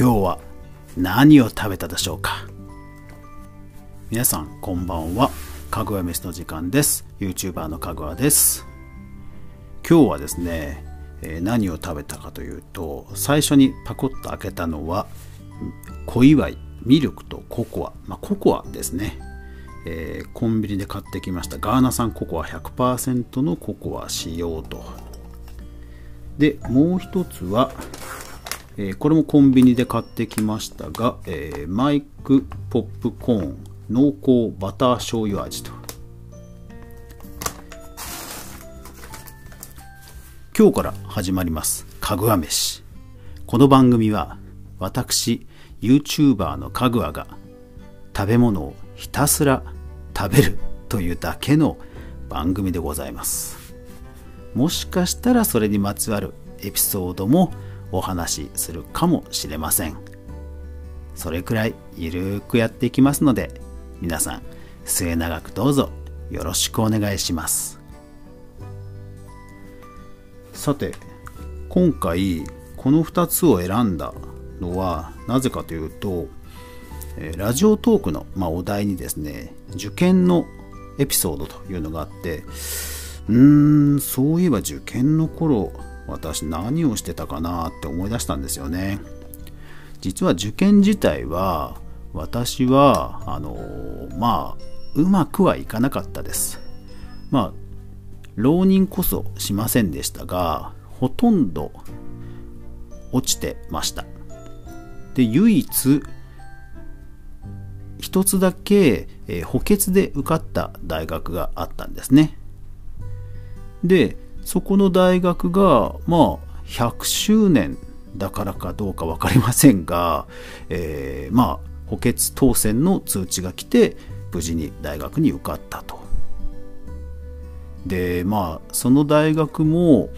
今日は何を食べたでしょうか？皆さんこんばんは。かぐわ飯の時間です。YouTuber のかぐわです。今日はですね、え何を食べたかというと最初にパコッと開けたのは小祝いミルクとココア、まあ、ココアですね、えーコンビニで買ってきました。ガーナ産ココア100%のココア使用と。でもう一つは、えーこれもコンビニで買ってきましたが、えーマイクポップコーン濃厚バター醤油味と。今日から始まります。かぐわ飯。この番組は私 YouTuber のかぐわが食べ物をひたすら食べるというだけの番組でございます。もしかしたらそれにまつわるエピソードもお話しするかもしれません。それくらいゆるーくやっていきますので皆さん末永くどうぞよろしくお願いします。さて今回この2つを選んだのはなぜかというとラジオトークの、まあ、お題にですね受験のエピソードというのがあってうーんそういえば受験の頃私何をしてたかなって思い出したんですよね。実は受験自体は私はあのまあうまくはいかなかったです。まあ浪人こそしませんでしたがほとんど落ちてました。で唯一一つだけ、えー補欠で受かった大学があったんですね。でそこの大学がまあ100周年だからかどうか分かりませんが、えーまあ補欠当選の通知が来て無事に大学に受かったと。でまあその大学も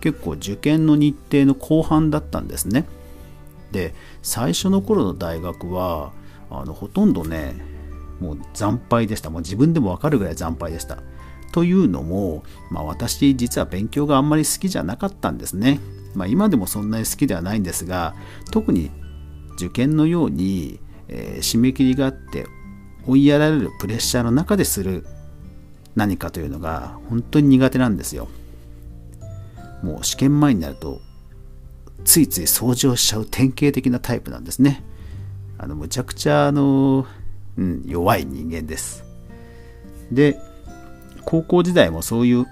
結構受験の日程の後半だったんですね。で最初の頃の大学はあのほとんどねもう惨敗でした。もう自分でも分かるぐらい惨敗でした。というのも、まあ、私実は勉強があんまり好きじゃなかったんですね、まあ、今でもそんなに好きではないんですが特に受験のように、えー締め切りがあって追いやられるプレッシャーの中でする何かというのが本当に苦手なんですよ。もう試験前になるとついつい掃除をしちゃう典型的なタイプなんですね。あのむちゃくちゃあの、うん、弱い人間です。で高校時代もそういう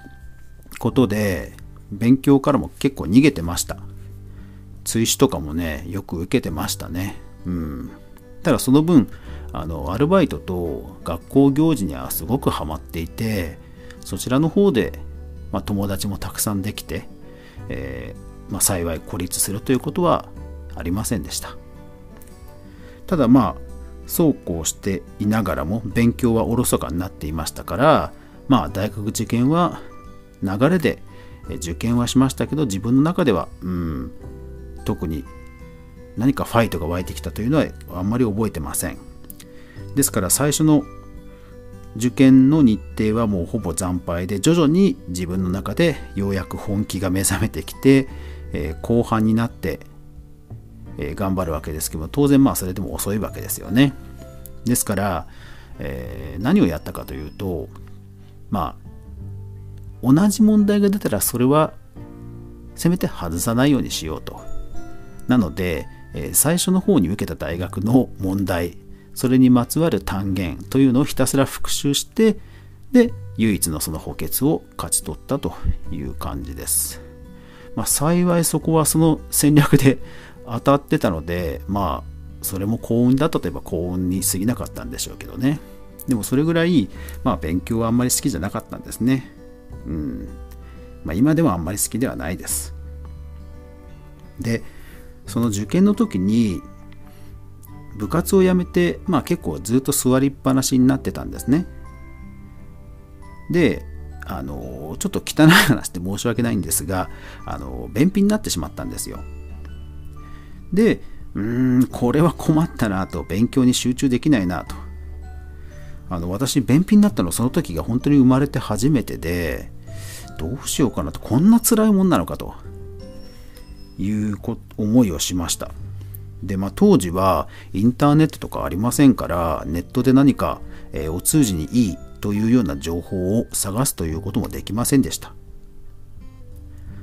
ことで勉強からも結構逃げてました。追試とかもねよく受けてましたね。うん。ただその分あのアルバイトと学校行事にはすごくハマっていてそちらの方で、まあ、友達もたくさんできて、えーまあ、幸い孤立するということはありませんでした。ただまあそうこうしていながらも勉強はおろそかになっていましたからまあ大学受験は流れで受験はしましたけど自分の中ではうん特に何かファイトが湧いてきたというのはあんまり覚えてません。ですから最初の受験の日程はもうほぼ惨敗で徐々に自分の中でようやく本気が目覚めてきて、えー後半になって、えー頑張るわけですけど当然まあそれでも遅いわけですよね。ですから、えー何をやったかというとまあ同じ問題が出たらそれはせめて外さないようにしようと。なので、え最初の方に受けた大学の問題それにまつわる単元というのをひたすら復習してで唯一のその補欠を勝ち取ったという感じです、まあ、幸いそこはその戦略で 当たってたのでまあそれも幸運だったといえば幸運に過ぎなかったんでしょうけどね。でもそれぐらい、まあ、勉強はあんまり好きじゃなかったんですね。うん。まあ、今でもあんまり好きではないです。でその受験の時に部活を辞めて、まあ、結構ずっと座りっぱなしになってたんですね。であのちょっと汚い話で申し訳ないんですがあの便秘になってしまったんですよ。でうーんこれは困ったなと勉強に集中できないなと。あの私便秘になったのその時が本当に生まれて初めてでどうしようかなとこんな辛いもんなのかという思いをしました。で、まあ、当時はインターネットとかありませんからネットで何か、えー、お通じにいいというような情報を探すということもできませんでした。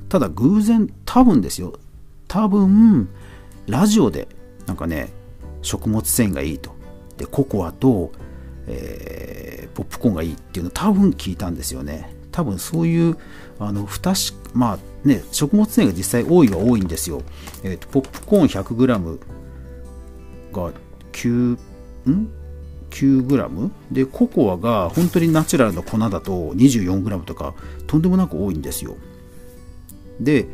ただ偶然多分ですよ。多分ラジオでなんかね食物繊維がいいと。でココアと、えー、ポップコーンがいいっていうのを多分聞いたんですよね。多分そういうあの不確まあね食物繊維が実際多いは多いんですよ、えーと、ポップコーン 100g が9ん？9g でココアが本当にナチュラルな粉だと 24g とかとんでもなく多いんですよ。で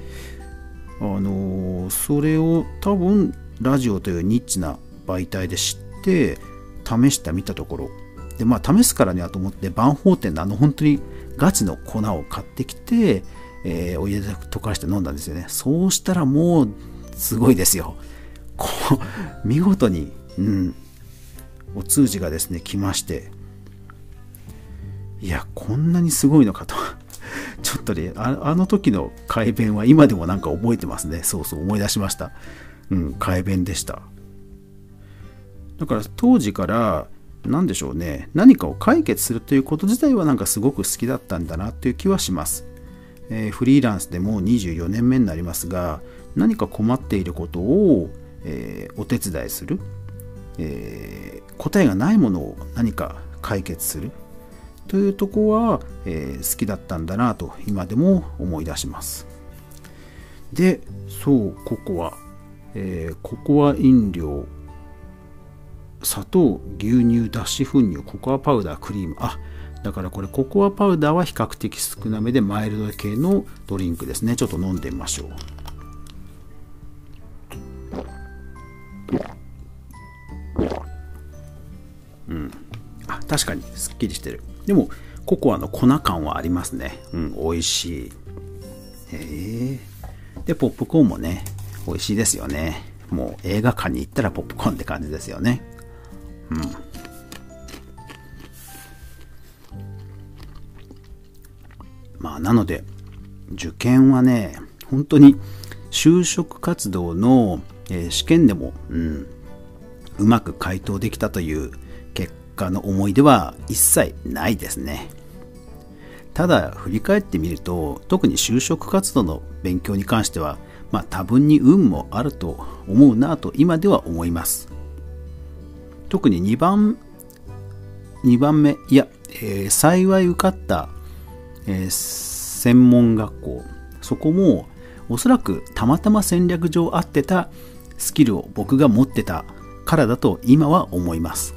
あのー、それを多分ラジオというニッチな媒体で知って試してみたところでまあ試すからにはと思って万宝店のあの本当にガチの粉を買ってきて、えー、お湯で溶かして飲んだんですよね。そうしたらもうすごいですよ。こう見事に、うん、お通じがですね来まして。いやこんなにすごいのかと。ちょっとねああの時の改弁は今でもなんか覚えてますね。そうそう思い出しました。うん改弁でした。だから当時から何でしょうね。何かを解決するということ自体はなんかすごく好きだったんだなという気はします、えー、フリーランスでもう24年目になりますが何か困っていることを、えー、お手伝いする、えー、答えがないものを何か解決する。というとこは、え好きだったんだなと今でも思い出します。でそうココア、えココア飲料。砂糖牛乳脱脂粉乳ココアパウダークリーム。あだからこれココアパウダーは比較的少なめでマイルド系のドリンクですね。ちょっと飲んでみましょう。うん。あ確かにすっきりしてる。でもココアの粉感はありますね。うん美味しい。へえ。でポップコーンもね美味しいですよね。もう映画館に行ったらポップコーンって感じですよね。うん。まあなので受験はね本当に就職活動の、えー、試験でも、うん、うまく回答できたという結果の思い出は一切ないですね。ただ振り返ってみると特に就職活動の勉強に関してはまあ多分に運もあると思うなと今では思います。特に2番、2番目、いや、えー、幸い受かった、えー、専門学校、そこもおそらくたまたま戦略上合ってたスキルを僕が持ってたからだと今は思います。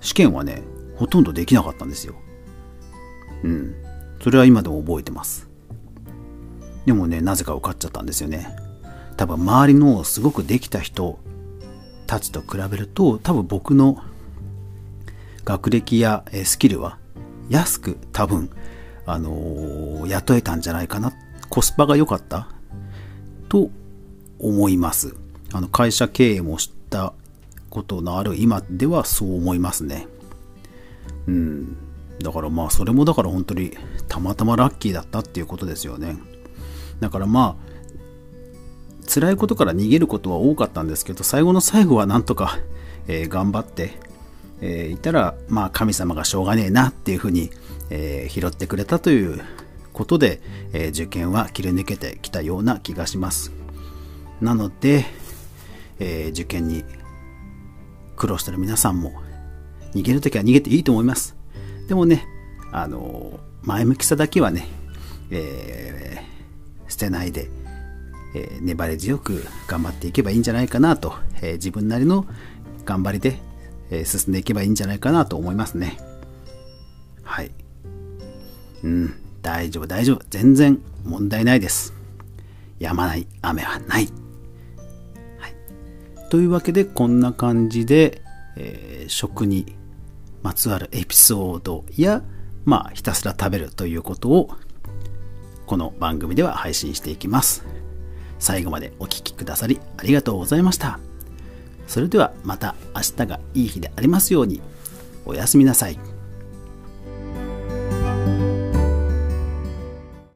試験はね、ほとんどできなかったんですよ。うん。それは今でも覚えてます。でもね、なぜか受かっちゃったんですよね。多分周りのすごくできた人たちと比べると多分僕の学歴やスキルは安く多分、あのー、雇えたんじゃないかな。コスパが良かったと思います。あの会社経営もしたことのある今ではそう思いますね。うん。だからまあそれもだから本当にたまたまラッキーだったっていうことですよね。だからまあ辛いことから逃げることは多かったんですけど最後の最後はなんとか、えー、頑張って、えー、いたらまあ神様がしょうがねえなっていうふうに、えー、拾ってくれたということで、え受験は切り抜けてきたような気がします。なので、え受験に苦労してる皆さんも逃げるときは逃げていいと思います。でもねあの前向きさだけはね、え捨てないでえ、粘り強く頑張っていけばいいんじゃないかなと、え、自分なりの頑張りで、え、進んでいけばいいんじゃないかなと思いますね。はい。うん、大丈夫、大丈夫。全然問題ないです。止まない雨はない。はい。というわけで、こんな感じで、えー、食にまつわるエピソードや、まあ、ひたすら食べるということを、この番組では配信していきます。最後までお聴きくださりありがとうございました。それではまた明日がいい日でありますように。おやすみなさい。